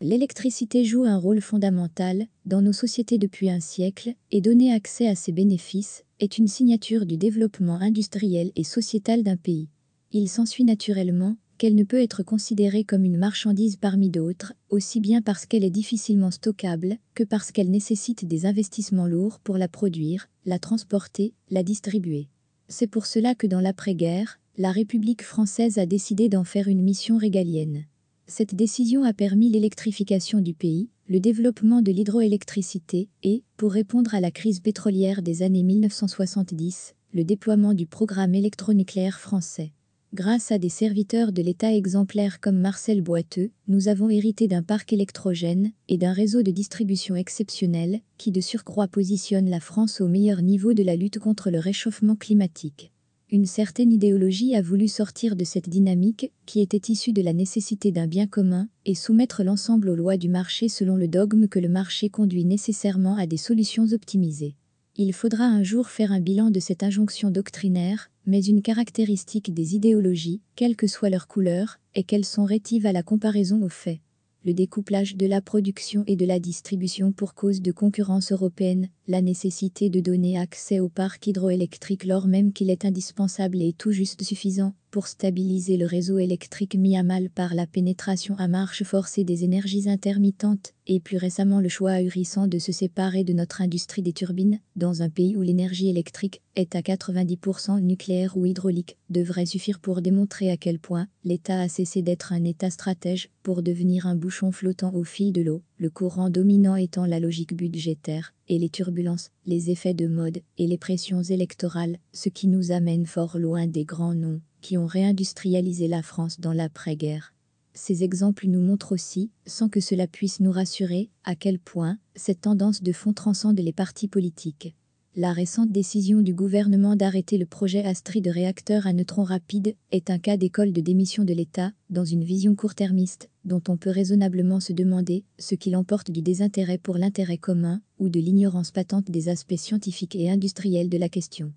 L'électricité joue un rôle fondamental dans nos sociétés depuis un siècle et donner accès à ses bénéfices est une signature du développement industriel et sociétal d'un pays. Il s'ensuit naturellement qu'elle ne peut être considérée comme une marchandise parmi d'autres, aussi bien parce qu'elle est difficilement stockable que parce qu'elle nécessite des investissements lourds pour la produire, la transporter, la distribuer. C'est pour cela que dans l'après-guerre, la République française a décidé d'en faire une mission régalienne. Cette décision a permis l'électrification du pays, le développement de l'hydroélectricité et, pour répondre à la crise pétrolière des années 1970, le déploiement du programme électronucléaire français. Grâce à des serviteurs de l'État exemplaires comme Marcel Boiteux, nous avons hérité d'un parc électrogène et d'un réseau de distribution exceptionnel qui de surcroît positionne la France au meilleur niveau de la lutte contre le réchauffement climatique. Une certaine idéologie a voulu sortir de cette dynamique qui était issue de la nécessité d'un bien commun et soumettre l'ensemble aux lois du marché selon le dogme que le marché conduit nécessairement à des solutions optimisées. Il faudra un jour faire un bilan de cette injonction doctrinaire, mais une caractéristique des idéologies, quelle que soit leur couleur, est qu'elles sont rétives à la comparaison aux faits. Le découplage de la production et de la distribution pour cause de concurrence européenne, la nécessité de donner accès au parc hydroélectrique lors même qu'il est indispensable et tout juste suffisant, pour stabiliser le réseau électrique mis à mal par la pénétration à marche forcée des énergies intermittentes, et plus récemment le choix ahurissant de se séparer de notre industrie des turbines, dans un pays où l'énergie électrique est à 90% nucléaire ou hydraulique, devrait suffire pour démontrer à quel point l'État a cessé d'être un État stratège pour devenir un bouchon flottant au fil de l'eau, le courant dominant étant la logique budgétaire, et les turbulences, les effets de mode et les pressions électorales, ce qui nous amène fort loin des grands noms qui ont réindustrialisé la France dans l'après-guerre. Ces exemples nous montrent aussi, sans que cela puisse nous rassurer, à quel point cette tendance de fond transcende les partis politiques. La récente décision du gouvernement d'arrêter le projet Astrid de réacteur à neutrons rapides est un cas d'école de démission de l'État, dans une vision court-termiste, dont on peut raisonnablement se demander ce qu'il emporte du désintérêt pour l'intérêt commun ou de l'ignorance patente des aspects scientifiques et industriels de la question.